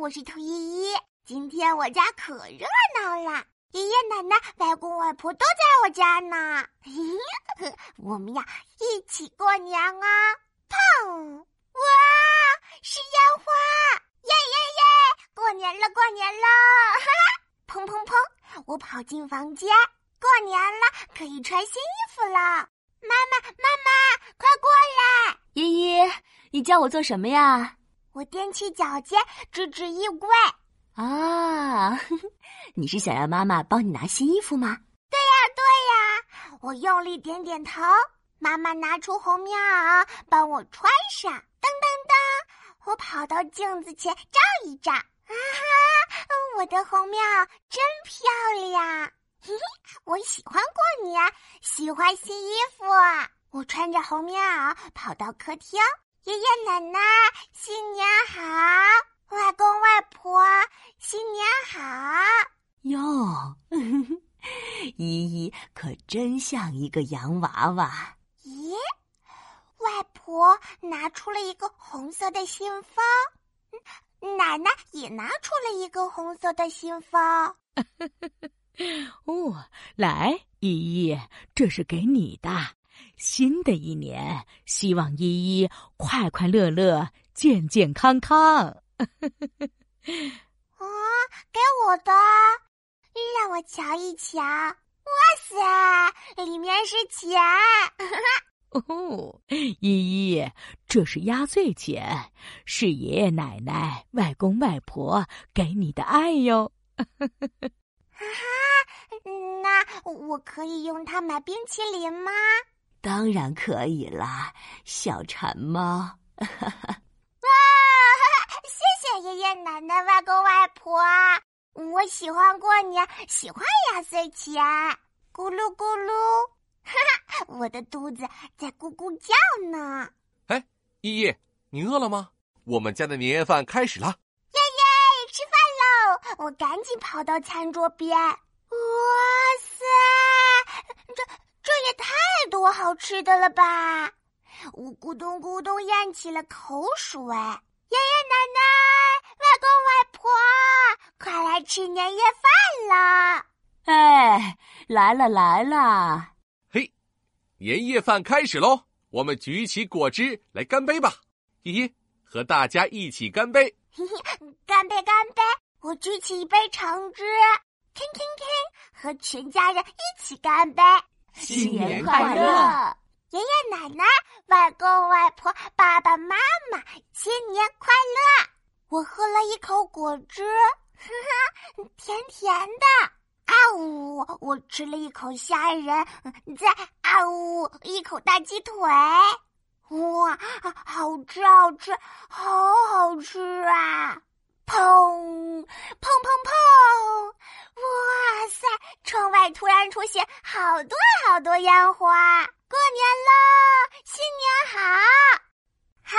我是兔依依。今天我家可热闹了，爷爷奶奶、外公外婆都在我家呢。我们呀，一起过年啊！砰！哇，是烟花！耶耶耶！过年了，过年了！哈哈！砰砰砰！我跑进房间，过年了，可以穿新衣服了。妈妈，妈妈，快过来！依依，你叫我做什么呀？我踮起脚尖，指指衣柜。啊，你是想让妈妈帮你拿新衣服吗？对呀，对呀。我用力点点头。妈妈拿出红棉袄，帮我穿上。噔噔噔，我跑到镜子前照一照。啊哈，我的红棉袄真漂亮！嘿嘿，我喜欢过年，喜欢新衣服。我穿着红棉袄跑到客厅。爷爷奶奶，新年好！外公外婆，新年好！哟，依依可真像一个洋娃娃。咦，外婆拿出了一个红色的信封，奶奶也拿出了一个红色的信封。哦，来，依依，这是给你的。新的一年，希望依依快快乐乐、健健康康。啊，给我的，让我瞧一瞧。哇塞，里面是钱。哦，依依，这是压岁钱，是爷爷奶奶、外公外婆给你的爱哟。哈哈，那我可以用它买冰淇淋吗？当然可以啦，小馋猫。哇，谢谢爷爷奶奶、外公外婆，我喜欢过年，喜欢压岁钱。咕噜咕噜，哈哈，我的肚子在咕咕叫呢。哎，依依，你饿了吗？我们家的年夜饭开始了。耶耶，吃饭喽！我赶紧跑到餐桌边。哇塞，这。这也太多好吃的了吧！我咕咚咕咚咽起了口水。爷爷奶奶、外公外婆，吃年夜饭了！哎，来了来了！嘿，年夜饭开始喽！我们举起果汁来干杯吧！依依，和大家一起干杯！干杯干杯！我举起一杯橙汁，听听听，和全家人一起干杯！新年快乐！爷爷奶奶、外公外婆、爸爸妈妈，新年快乐！我喝了一口果汁，哈哈，甜甜的。啊呜！我吃了一口虾仁，再啊呜一口大鸡腿。哇，好吃，好吃，好好吃啊！砰砰砰砰！哇塞！窗外突然出现好多好多烟花，过年了，新年好！嗨，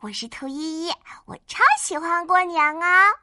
我是兔依依，我超喜欢过年哦。